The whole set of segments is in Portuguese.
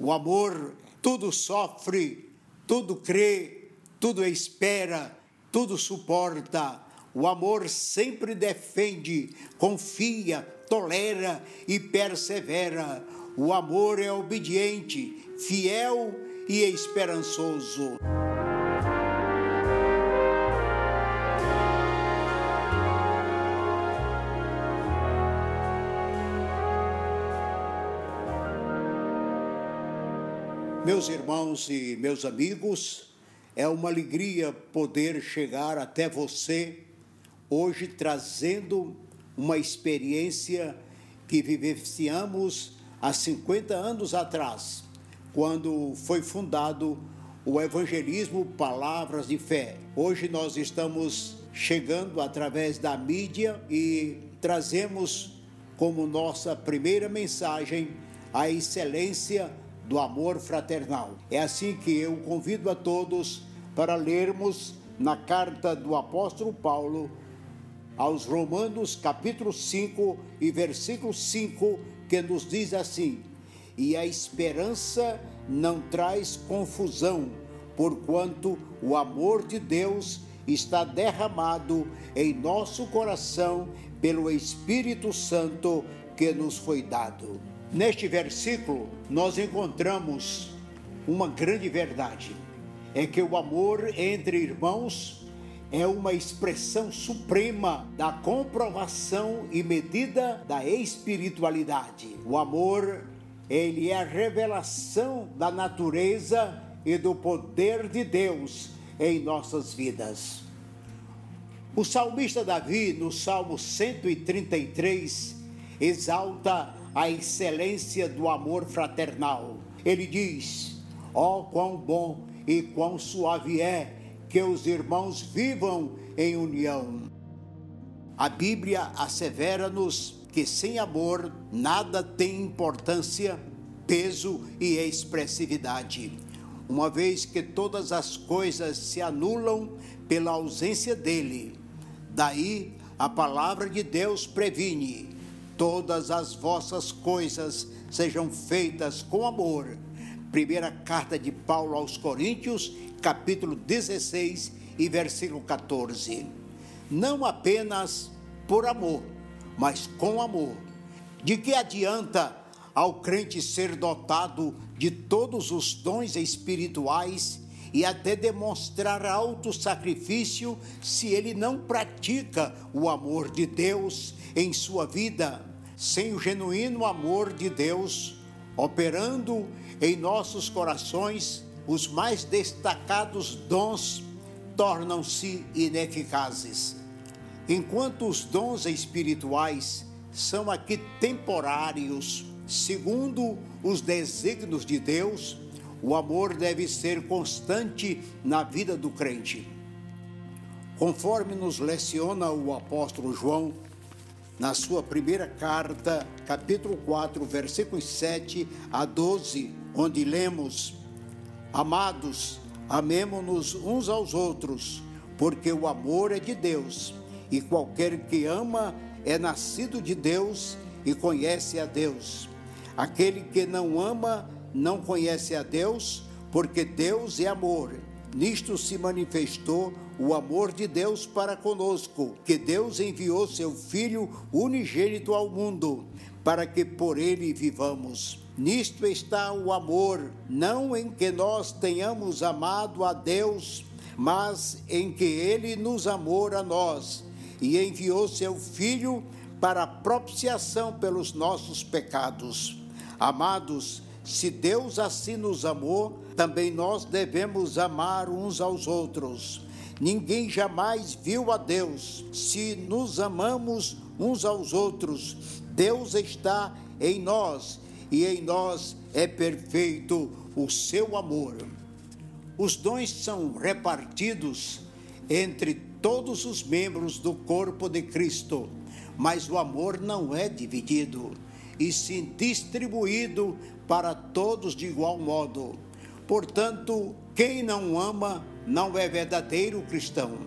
O amor tudo sofre, tudo crê, tudo espera, tudo suporta. O amor sempre defende, confia, tolera e persevera. O amor é obediente, fiel e esperançoso. Meus irmãos e meus amigos, é uma alegria poder chegar até você hoje trazendo uma experiência que vivenciamos há 50 anos atrás, quando foi fundado o evangelismo Palavras de Fé. Hoje nós estamos chegando através da mídia e trazemos como nossa primeira mensagem a excelência do amor fraternal. É assim que eu convido a todos para lermos na carta do apóstolo Paulo aos Romanos, capítulo 5 e versículo 5, que nos diz assim: E a esperança não traz confusão, porquanto o amor de Deus está derramado em nosso coração pelo Espírito Santo que nos foi dado. Neste versículo, nós encontramos uma grande verdade: é que o amor entre irmãos é uma expressão suprema da comprovação e medida da espiritualidade. O amor, ele é a revelação da natureza e do poder de Deus em nossas vidas. O salmista Davi, no Salmo 133, exalta a excelência do amor fraternal. Ele diz: Ó, oh, quão bom e quão suave é que os irmãos vivam em união. A Bíblia assevera-nos que sem amor nada tem importância, peso e expressividade, uma vez que todas as coisas se anulam pela ausência dele. Daí a palavra de Deus previne todas as vossas coisas sejam feitas com amor. Primeira carta de Paulo aos Coríntios, capítulo 16 e versículo 14. Não apenas por amor, mas com amor. De que adianta ao crente ser dotado de todos os dons espirituais e até demonstrar alto sacrifício se ele não pratica o amor de Deus em sua vida? Sem o genuíno amor de Deus operando em nossos corações, os mais destacados dons tornam-se ineficazes. Enquanto os dons espirituais são aqui temporários, segundo os desígnios de Deus, o amor deve ser constante na vida do crente. Conforme nos leciona o apóstolo João, na sua primeira carta, capítulo 4, versículos 7 a 12, onde lemos: Amados, amemo-nos uns aos outros, porque o amor é de Deus, e qualquer que ama é nascido de Deus e conhece a Deus. Aquele que não ama não conhece a Deus, porque Deus é amor. Nisto se manifestou o amor de Deus para conosco, que Deus enviou seu Filho unigênito ao mundo, para que por ele vivamos. Nisto está o amor, não em que nós tenhamos amado a Deus, mas em que ele nos amou a nós e enviou seu Filho para propiciação pelos nossos pecados. Amados, se Deus assim nos amou, também nós devemos amar uns aos outros. Ninguém jamais viu a Deus. Se nos amamos uns aos outros, Deus está em nós e em nós é perfeito o seu amor. Os dons são repartidos entre todos os membros do corpo de Cristo, mas o amor não é dividido e sim distribuído para todos de igual modo. Portanto, quem não ama não é verdadeiro cristão.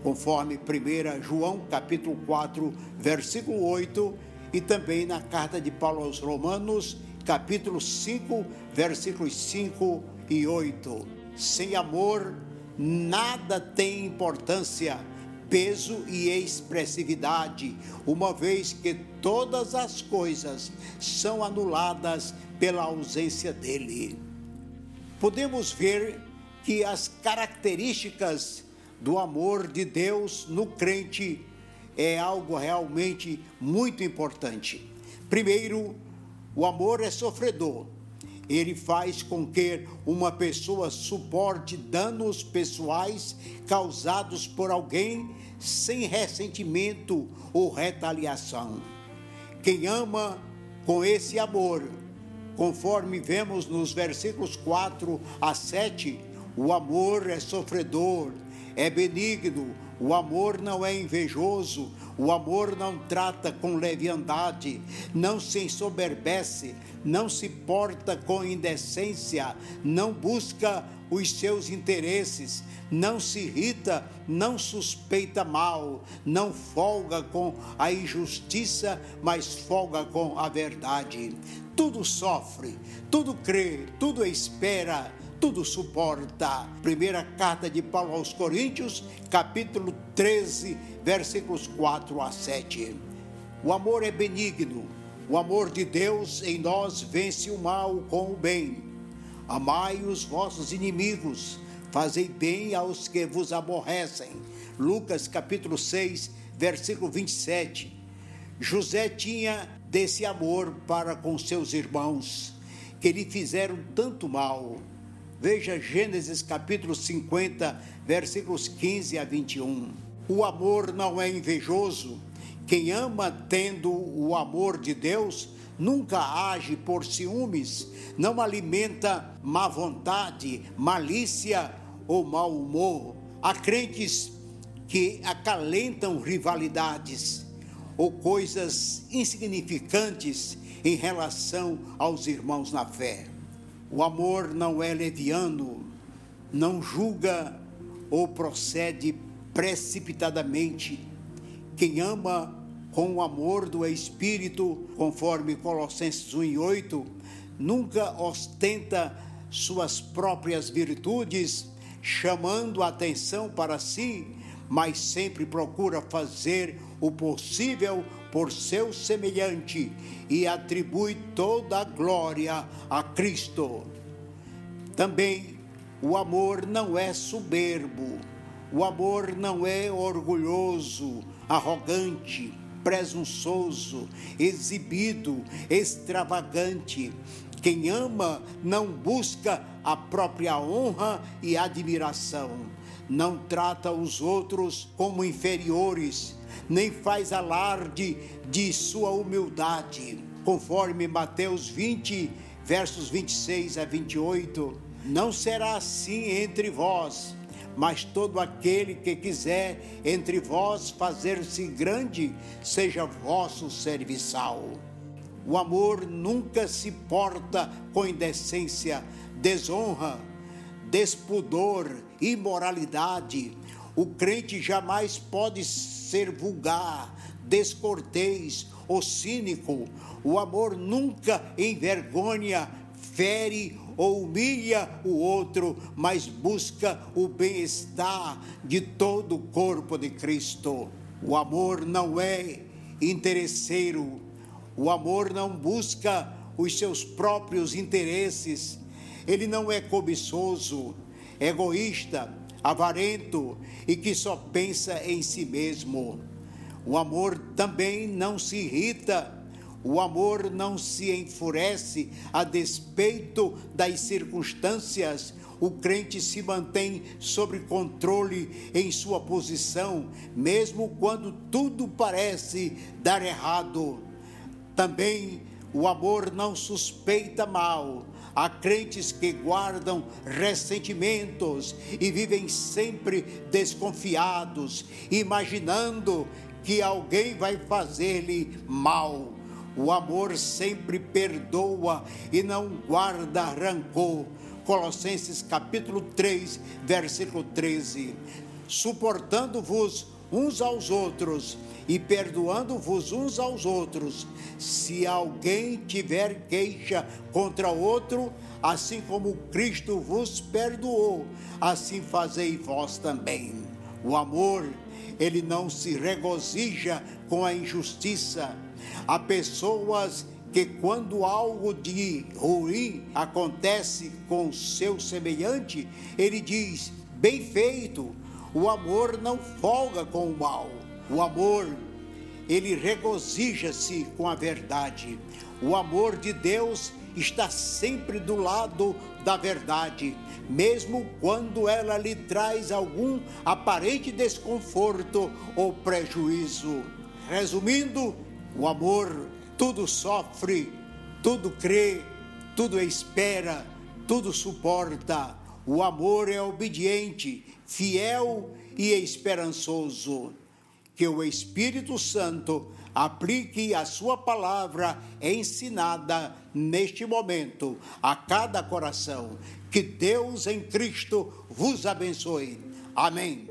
Conforme 1 João capítulo 4, versículo 8, e também na carta de Paulo aos Romanos, capítulo 5, versículos 5 e 8. Sem amor, nada tem importância, peso e expressividade, uma vez que todas as coisas são anuladas pela ausência dele. Podemos ver que as características do amor de Deus no crente é algo realmente muito importante. Primeiro, o amor é sofredor. Ele faz com que uma pessoa suporte danos pessoais causados por alguém sem ressentimento ou retaliação. Quem ama com esse amor, conforme vemos nos versículos 4 a 7, o amor é sofredor, é benigno, o amor não é invejoso, o amor não trata com leviandade, não se ensoberbece, não se porta com indecência, não busca os seus interesses, não se irrita, não suspeita mal, não folga com a injustiça, mas folga com a verdade. Tudo sofre, tudo crê, tudo espera, tudo suporta. Primeira carta de Paulo aos Coríntios, capítulo 13, versículos 4 a 7. O amor é benigno. O amor de Deus em nós vence o mal com o bem. Amai os vossos inimigos, fazei bem aos que vos aborrecem. Lucas capítulo 6, versículo 27. José tinha desse amor para com seus irmãos, que lhe fizeram tanto mal Veja Gênesis capítulo 50, versículos 15 a 21. O amor não é invejoso. Quem ama tendo o amor de Deus nunca age por ciúmes, não alimenta má vontade, malícia ou mau humor. Há crentes que acalentam rivalidades ou coisas insignificantes em relação aos irmãos na fé. O amor não é leviano, não julga ou procede precipitadamente. Quem ama com o amor do Espírito, conforme Colossenses 1 e 8, nunca ostenta suas próprias virtudes, chamando a atenção para si, mas sempre procura fazer o possível por seu semelhante e atribui toda a glória a Cristo. Também o amor não é soberbo, o amor não é orgulhoso, arrogante, presunçoso, exibido, extravagante. Quem ama não busca a própria honra e admiração, não trata os outros como inferiores, nem faz alarde de sua humildade. Conforme Mateus 20, versos 26 a 28, não será assim entre vós, mas todo aquele que quiser entre vós fazer-se grande, seja vosso serviçal. O amor nunca se porta com indecência, desonra, despudor, imoralidade. O crente jamais pode ser vulgar, descortês ou cínico. O amor nunca envergonha, fere ou humilha o outro, mas busca o bem-estar de todo o corpo de Cristo. O amor não é interesseiro, o amor não busca os seus próprios interesses, ele não é cobiçoso, egoísta, avarento e que só pensa em si mesmo. O amor também não se irrita, o amor não se enfurece a despeito das circunstâncias. O crente se mantém sob controle em sua posição, mesmo quando tudo parece dar errado. Também o amor não suspeita mal, Há crentes que guardam ressentimentos e vivem sempre desconfiados, imaginando que alguém vai fazer-lhe mal. O amor sempre perdoa e não guarda rancor. Colossenses capítulo 3, versículo 13. Suportando-vos uns aos outros e perdoando-vos uns aos outros. Se alguém tiver queixa contra outro, assim como Cristo vos perdoou, assim fazei vós também. O amor, ele não se regozija com a injustiça. Há pessoas que quando algo de ruim acontece com seu semelhante, ele diz: bem feito. O amor não folga com o mal. O amor, ele regozija-se com a verdade. O amor de Deus está sempre do lado da verdade, mesmo quando ela lhe traz algum aparente desconforto ou prejuízo. Resumindo, o amor tudo sofre, tudo crê, tudo espera, tudo suporta. O amor é obediente, fiel e esperançoso que o Espírito Santo aplique a sua palavra ensinada neste momento a cada coração. Que Deus em Cristo vos abençoe. Amém.